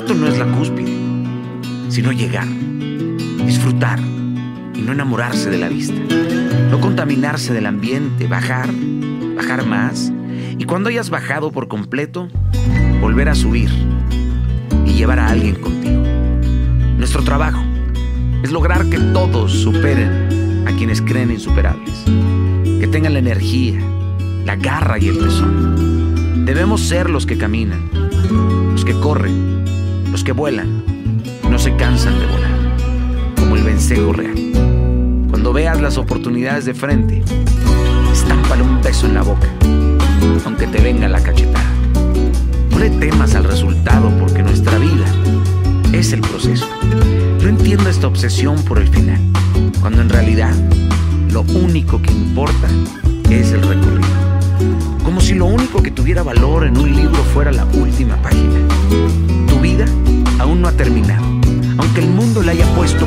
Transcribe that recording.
reto no es la cúspide, sino llegar, disfrutar y no enamorarse de la vista. No contaminarse del ambiente, bajar, bajar más. Y cuando hayas bajado por completo, volver a subir y llevar a alguien contigo. Nuestro trabajo es lograr que todos superen a quienes creen insuperables. Que tengan la energía, la garra y el tesón. Debemos ser los que caminan, los que corren, los que vuelan, no se cansan de volar, como el vencejo real. Cuando veas las oportunidades de frente, estámpale un beso en la boca, aunque te venga la cachetada. No le temas al resultado porque nuestra vida es el proceso. No entiendo esta obsesión por el final, cuando en realidad lo único que importa es el recorrido. Como si lo único que tuviera valor en un libro fuera la última página. Ha terminado. Aunque el mundo le haya puesto